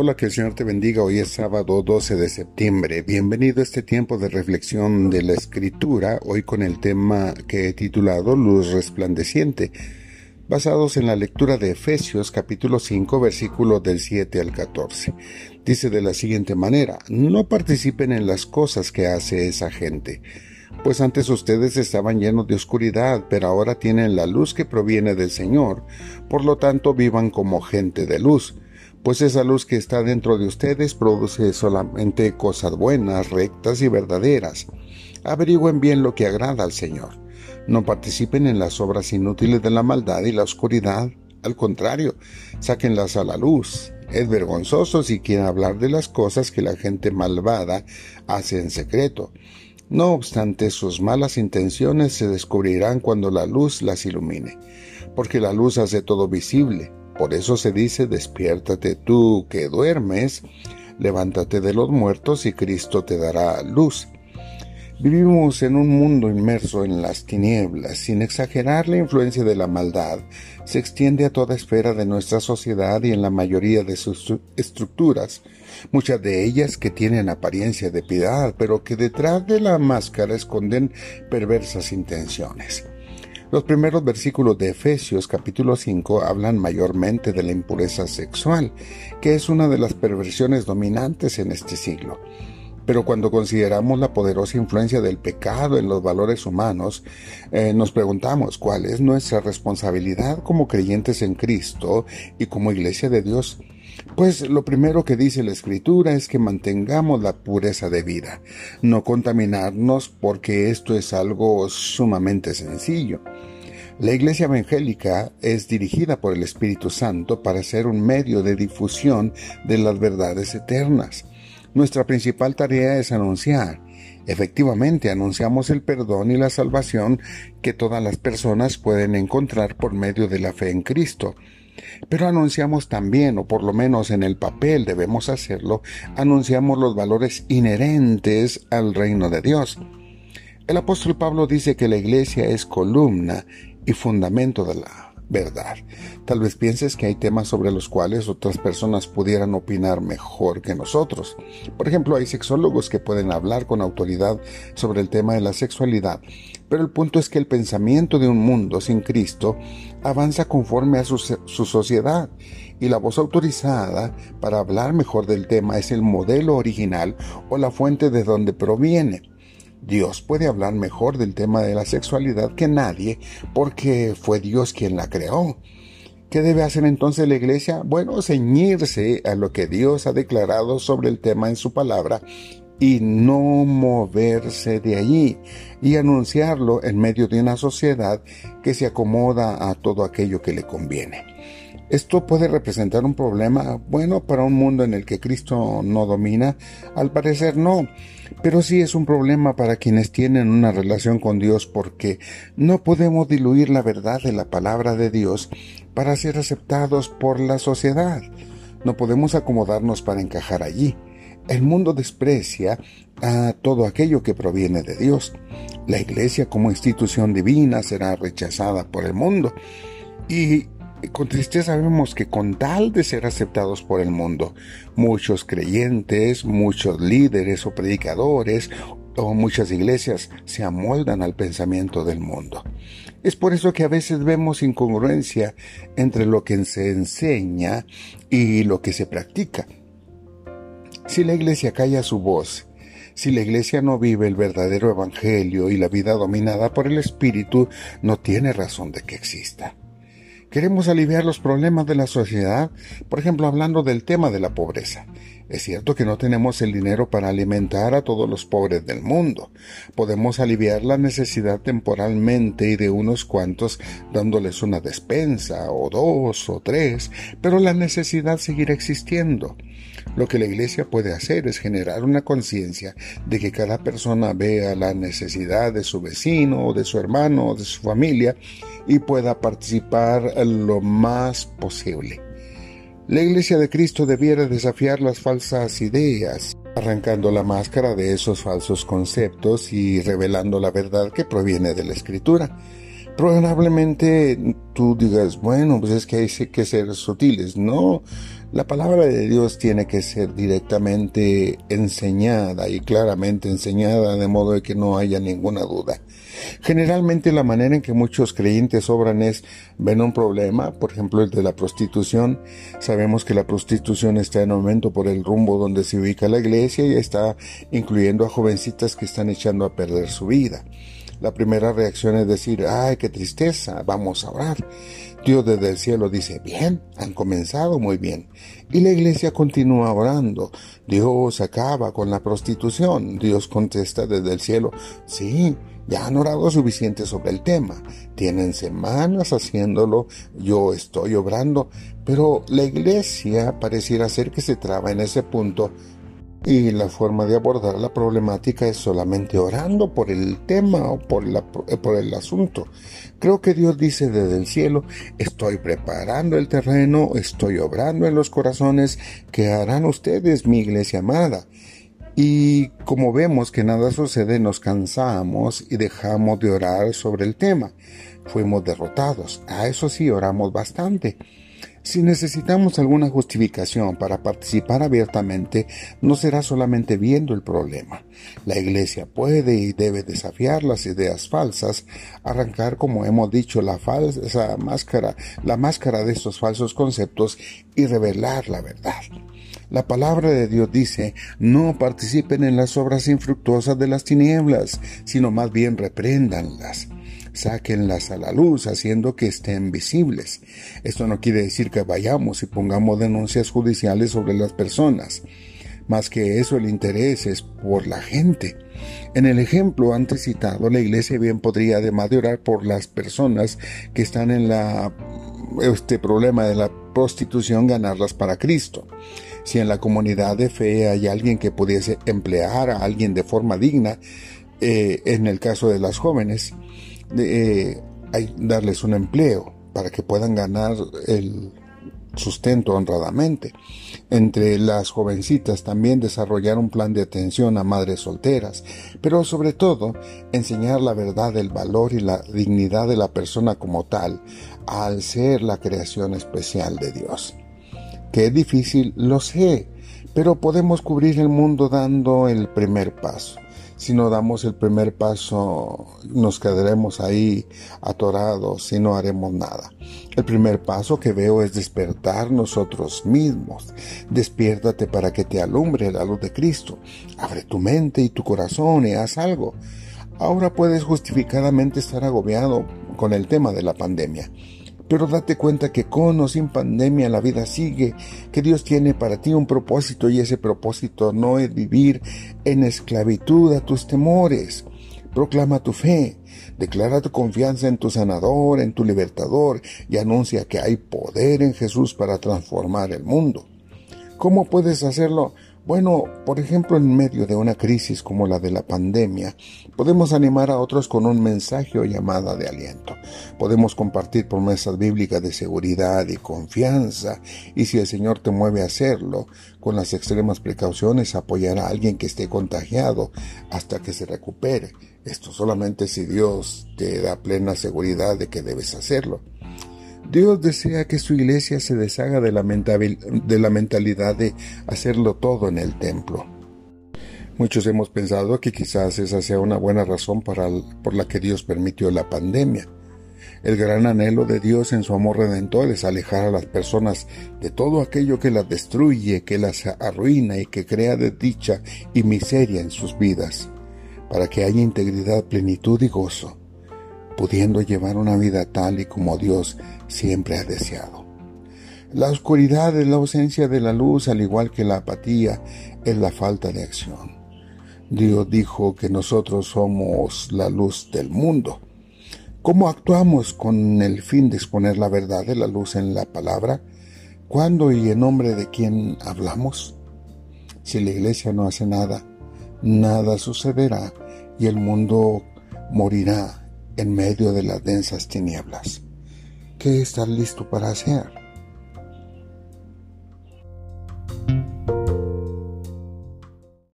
Hola, que el Señor te bendiga. Hoy es sábado 12 de septiembre. Bienvenido a este tiempo de reflexión de la Escritura, hoy con el tema que he titulado Luz resplandeciente, basados en la lectura de Efesios capítulo 5, versículos del 7 al 14. Dice de la siguiente manera, no participen en las cosas que hace esa gente pues antes ustedes estaban llenos de oscuridad, pero ahora tienen la luz que proviene del Señor, por lo tanto vivan como gente de luz pues esa luz que está dentro de ustedes produce solamente cosas buenas, rectas y verdaderas. Averigüen bien lo que agrada al Señor. No participen en las obras inútiles de la maldad y la oscuridad. Al contrario, sáquenlas a la luz. Es vergonzoso si quieren hablar de las cosas que la gente malvada hace en secreto. No obstante, sus malas intenciones se descubrirán cuando la luz las ilumine, porque la luz hace todo visible por eso se dice, despiértate tú que duermes, levántate de los muertos y Cristo te dará luz. Vivimos en un mundo inmerso en las tinieblas, sin exagerar la influencia de la maldad, se extiende a toda esfera de nuestra sociedad y en la mayoría de sus estructuras, muchas de ellas que tienen apariencia de piedad, pero que detrás de la máscara esconden perversas intenciones. Los primeros versículos de Efesios capítulo 5 hablan mayormente de la impureza sexual, que es una de las perversiones dominantes en este siglo. Pero cuando consideramos la poderosa influencia del pecado en los valores humanos, eh, nos preguntamos cuál es nuestra responsabilidad como creyentes en Cristo y como iglesia de Dios. Pues lo primero que dice la Escritura es que mantengamos la pureza de vida, no contaminarnos porque esto es algo sumamente sencillo. La Iglesia Evangélica es dirigida por el Espíritu Santo para ser un medio de difusión de las verdades eternas. Nuestra principal tarea es anunciar. Efectivamente, anunciamos el perdón y la salvación que todas las personas pueden encontrar por medio de la fe en Cristo. Pero anunciamos también, o por lo menos en el papel debemos hacerlo, anunciamos los valores inherentes al reino de Dios. El apóstol Pablo dice que la iglesia es columna y fundamento de la verdad. Tal vez pienses que hay temas sobre los cuales otras personas pudieran opinar mejor que nosotros. Por ejemplo, hay sexólogos que pueden hablar con autoridad sobre el tema de la sexualidad, pero el punto es que el pensamiento de un mundo sin Cristo avanza conforme a su, sociedad y la voz autorizada para hablar mejor del tema es el modelo original o la fuente de donde proviene. Dios puede hablar mejor del tema de la sexualidad que nadie porque fue Dios quien la creó. ¿Qué debe hacer entonces la iglesia? Bueno, ceñirse a lo que Dios ha declarado sobre el tema en su palabra y no moverse de allí y anunciarlo en medio de una sociedad que se acomoda a todo aquello que le conviene. Esto puede representar un problema bueno para un mundo en el que Cristo no domina. Al parecer no, pero sí es un problema para quienes tienen una relación con Dios porque no podemos diluir la verdad de la palabra de Dios para ser aceptados por la sociedad. No podemos acomodarnos para encajar allí. El mundo desprecia a todo aquello que proviene de Dios. La iglesia como institución divina será rechazada por el mundo. Y con tristeza vemos que con tal de ser aceptados por el mundo, muchos creyentes, muchos líderes o predicadores o muchas iglesias se amoldan al pensamiento del mundo. Es por eso que a veces vemos incongruencia entre lo que se enseña y lo que se practica. Si la iglesia calla su voz, si la iglesia no vive el verdadero evangelio y la vida dominada por el Espíritu, no tiene razón de que exista. Queremos aliviar los problemas de la sociedad, por ejemplo, hablando del tema de la pobreza. Es cierto que no tenemos el dinero para alimentar a todos los pobres del mundo. Podemos aliviar la necesidad temporalmente y de unos cuantos dándoles una despensa o dos o tres, pero la necesidad seguirá existiendo. Lo que la Iglesia puede hacer es generar una conciencia de que cada persona vea la necesidad de su vecino o de su hermano o de su familia y pueda participar lo más posible. La Iglesia de Cristo debiera desafiar las falsas ideas, arrancando la máscara de esos falsos conceptos y revelando la verdad que proviene de la Escritura. Probablemente tú digas, bueno, pues es que hay que ser sutiles. No, la palabra de Dios tiene que ser directamente enseñada y claramente enseñada de modo de que no haya ninguna duda. Generalmente la manera en que muchos creyentes obran es, ven un problema, por ejemplo el de la prostitución. Sabemos que la prostitución está en aumento por el rumbo donde se ubica la iglesia y está incluyendo a jovencitas que están echando a perder su vida. La primera reacción es decir, ay, qué tristeza, vamos a orar. Dios desde el cielo dice, bien, han comenzado muy bien. Y la iglesia continúa orando. Dios acaba con la prostitución. Dios contesta desde el cielo, sí, ya han orado suficiente sobre el tema. Tienen semanas haciéndolo, yo estoy obrando, pero la iglesia pareciera ser que se traba en ese punto y la forma de abordar la problemática es solamente orando por el tema o por, la, por el asunto. Creo que Dios dice desde el cielo, estoy preparando el terreno, estoy obrando en los corazones que harán ustedes, mi iglesia amada. Y como vemos que nada sucede, nos cansamos y dejamos de orar sobre el tema. Fuimos derrotados. A eso sí, oramos bastante. Si necesitamos alguna justificación para participar abiertamente, no será solamente viendo el problema. La Iglesia puede y debe desafiar las ideas falsas, arrancar, como hemos dicho, la falsa máscara, la máscara de estos falsos conceptos y revelar la verdad. La palabra de Dios dice, no participen en las obras infructuosas de las tinieblas, sino más bien repréndanlas. Sáquenlas a la luz, haciendo que estén visibles. Esto no quiere decir que vayamos y pongamos denuncias judiciales sobre las personas. Más que eso, el interés es por la gente. En el ejemplo antes citado, la iglesia bien podría, además de orar por las personas que están en este problema de la prostitución, ganarlas para Cristo. Si en la comunidad de fe hay alguien que pudiese emplear a alguien de forma digna, eh, en el caso de las jóvenes, eh, hay darles un empleo para que puedan ganar el sustento honradamente. Entre las jovencitas también desarrollar un plan de atención a madres solteras, pero sobre todo enseñar la verdad del valor y la dignidad de la persona como tal, al ser la creación especial de Dios. Que es difícil, lo sé, pero podemos cubrir el mundo dando el primer paso. Si no damos el primer paso, nos quedaremos ahí atorados y no haremos nada. El primer paso que veo es despertar nosotros mismos. Despiértate para que te alumbre la luz de Cristo. Abre tu mente y tu corazón y haz algo. Ahora puedes justificadamente estar agobiado con el tema de la pandemia. Pero date cuenta que con o sin pandemia la vida sigue, que Dios tiene para ti un propósito y ese propósito no es vivir en esclavitud a tus temores. Proclama tu fe, declara tu confianza en tu sanador, en tu libertador y anuncia que hay poder en Jesús para transformar el mundo. ¿Cómo puedes hacerlo? Bueno, por ejemplo, en medio de una crisis como la de la pandemia, podemos animar a otros con un mensaje o llamada de aliento. Podemos compartir promesas bíblicas de seguridad y confianza, y si el Señor te mueve a hacerlo, con las extremas precauciones, apoyar a alguien que esté contagiado hasta que se recupere. Esto solamente si Dios te da plena seguridad de que debes hacerlo. Dios desea que su iglesia se deshaga de la, mentalidad de hacerlo todo en el templo. Muchos hemos pensado que quizás esa sea una buena razón para, por la que Dios permitió la pandemia. El gran anhelo de Dios en su amor redentor es alejar a las personas de todo aquello que las destruye, que las arruina y que crea desdicha y miseria en sus vidas, para que haya integridad, plenitud y gozo pudiendo llevar una vida tal y como Dios siempre ha deseado. La oscuridad es la ausencia de la luz, al igual que la apatía es la falta de acción. Dios dijo que nosotros somos la luz del mundo. ¿Cómo actuamos con el fin de exponer la verdad de la luz en la palabra? ¿Cuándo y en nombre de quién hablamos? Si la iglesia no hace nada, nada sucederá y el mundo morirá en medio de las densas tinieblas. ¿Qué estás listo para hacer?